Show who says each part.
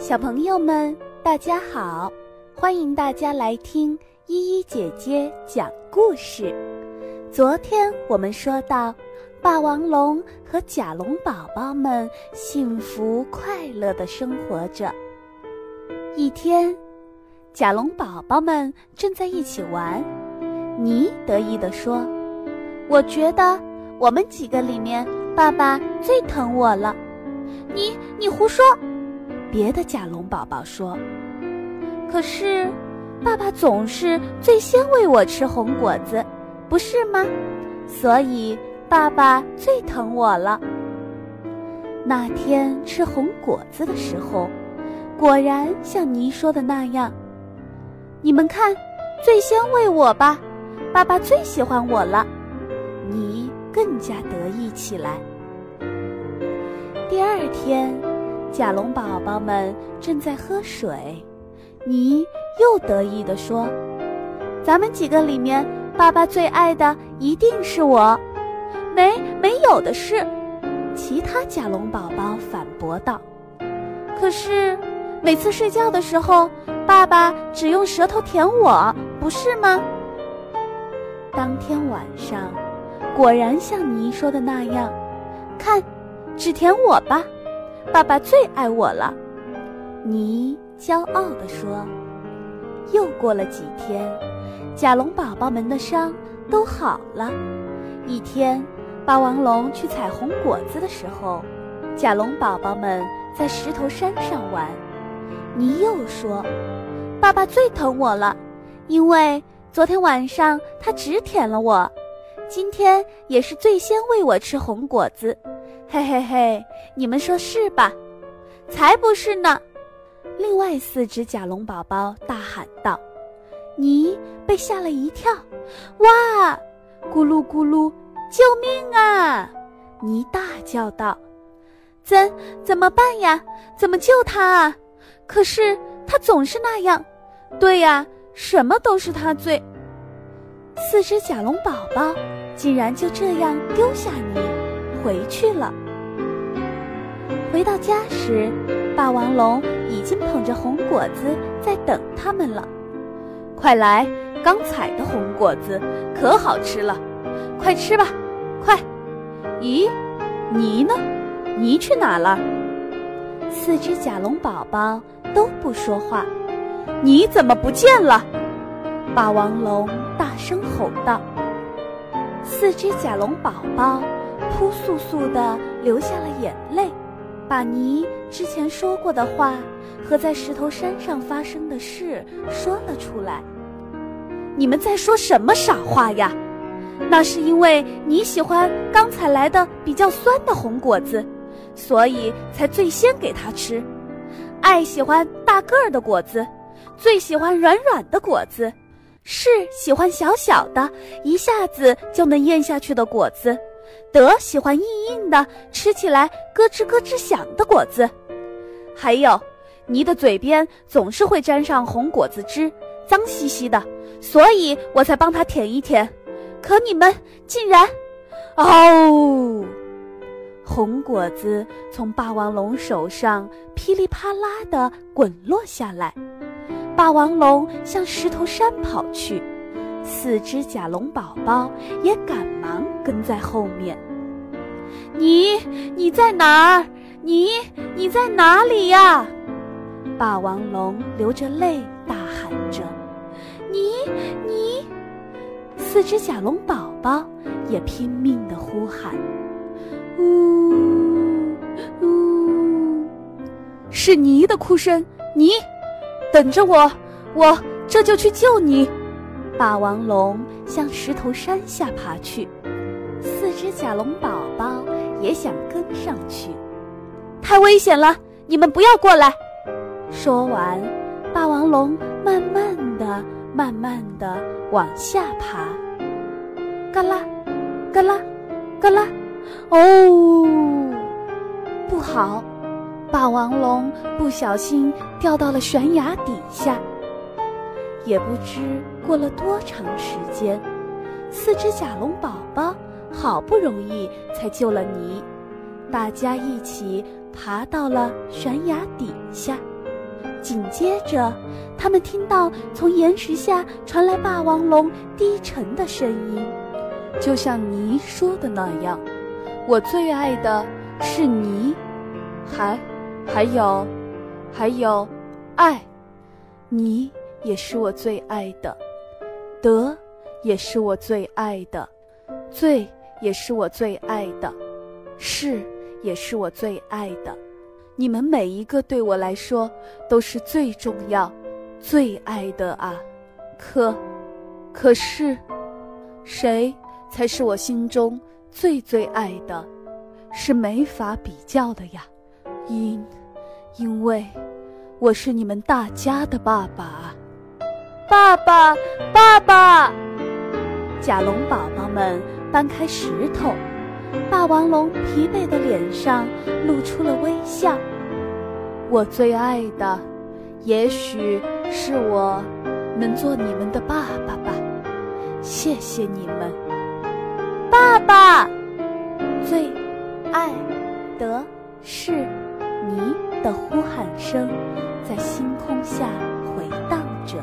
Speaker 1: 小朋友们，大家好！欢迎大家来听依依姐姐讲故事。昨天我们说到，霸王龙和甲龙宝宝们幸福快乐的生活着。一天，甲龙宝宝们正在一起玩，尼得意地说：“我觉得我们几个里面，爸爸最疼我了。”
Speaker 2: 你你胡说！
Speaker 1: 别的甲龙宝宝说：“可是，爸爸总是最先喂我吃红果子，不是吗？所以爸爸最疼我了。”那天吃红果子的时候，果然像您说的那样。你们看，最先喂我吧，爸爸最喜欢我了。你更加得意起来。第二天，甲龙宝宝们正在喝水，你又得意地说：“咱们几个里面，爸爸最爱的一定是我。”
Speaker 2: 没没有的事，
Speaker 1: 其他甲龙宝宝反驳道：“
Speaker 2: 可是每次睡觉的时候，爸爸只用舌头舔我，不是吗？”
Speaker 1: 当天晚上，果然像你说的那样，
Speaker 2: 看。只舔我吧，爸爸最爱我了。
Speaker 1: 你骄傲地说。又过了几天，甲龙宝宝们的伤都好了。一天，霸王龙去采红果子的时候，甲龙宝宝们在石头山上玩。你又说，
Speaker 2: 爸爸最疼我了，因为昨天晚上他只舔了我，今天也是最先喂我吃红果子。嘿嘿嘿，你们说是吧？才不是呢！
Speaker 1: 另外四只甲龙宝宝大喊道：“你被吓了一跳！
Speaker 2: 哇，咕噜咕噜，救命啊！”
Speaker 1: 你大叫道：“
Speaker 2: 怎怎么办呀？怎么救他啊？可是他总是那样。对呀，什么都是他最……
Speaker 1: 四只甲龙宝宝竟然就这样丢下你回去了。”回到家时，霸王龙已经捧着红果子在等他们了。
Speaker 2: 快来，刚采的红果子可好吃了，快吃吧，快！咦，泥呢？泥去哪了？
Speaker 1: 四只甲龙宝宝都不说话。
Speaker 2: 你怎么不见了？
Speaker 1: 霸王龙大声吼道。四只甲龙宝宝扑簌簌地流下了眼泪。把你之前说过的话和在石头山上发生的事说了出来。
Speaker 2: 你们在说什么傻话呀？那是因为你喜欢刚采来的比较酸的红果子，所以才最先给他吃。爱喜欢大个儿的果子，最喜欢软软的果子，是喜欢小小的，一下子就能咽下去的果子。德喜欢硬硬的，吃起来咯吱咯吱响的果子。还有，你的嘴边总是会沾上红果子汁，脏兮兮的，所以我才帮他舔一舔。可你们竟然……哦！
Speaker 1: 红果子从霸王龙手上噼里啪啦的滚落下来，霸王龙向石头山跑去。四只甲龙宝宝也赶忙跟在后面。
Speaker 2: 你你在哪儿？你你在哪里呀？
Speaker 1: 霸王龙流着泪大喊着：“
Speaker 2: 你你！”
Speaker 1: 四只甲龙宝宝也拼命的呼喊：“呜呜！”
Speaker 2: 是泥的哭声，你等着我，我这就去救你。
Speaker 1: 霸王龙向石头山下爬去，四只甲龙宝宝也想跟上去。
Speaker 2: 太危险了，你们不要过来！
Speaker 1: 说完，霸王龙慢慢的、慢慢的往下爬。嘎啦，嘎啦，嘎啦！哦，不好！霸王龙不小心掉到了悬崖底下。也不知过了多长时间，四只甲龙宝宝好不容易才救了你，大家一起爬到了悬崖底下。
Speaker 2: 紧接着，他们听到从岩石下传来霸王龙低沉的声音，
Speaker 1: 就像你说的那样，我最爱的是泥，还还有还有爱，你也是我最爱的，得也是我最爱的，罪也是我最爱的，是也是我最爱的。你们每一个对我来说都是最重要、最爱的啊！可，可是，谁才是我心中最最爱的？是没法比较的呀！因，因为，我是你们大家的爸爸。
Speaker 2: 爸爸，爸爸！甲龙宝宝们搬开石头。霸王龙疲惫的脸上露出了微笑。
Speaker 1: 我最爱的，也许是我能做你们的爸爸吧。谢谢你们，
Speaker 2: 爸爸。
Speaker 1: 最爱的是你的呼喊声，在星空下回荡着。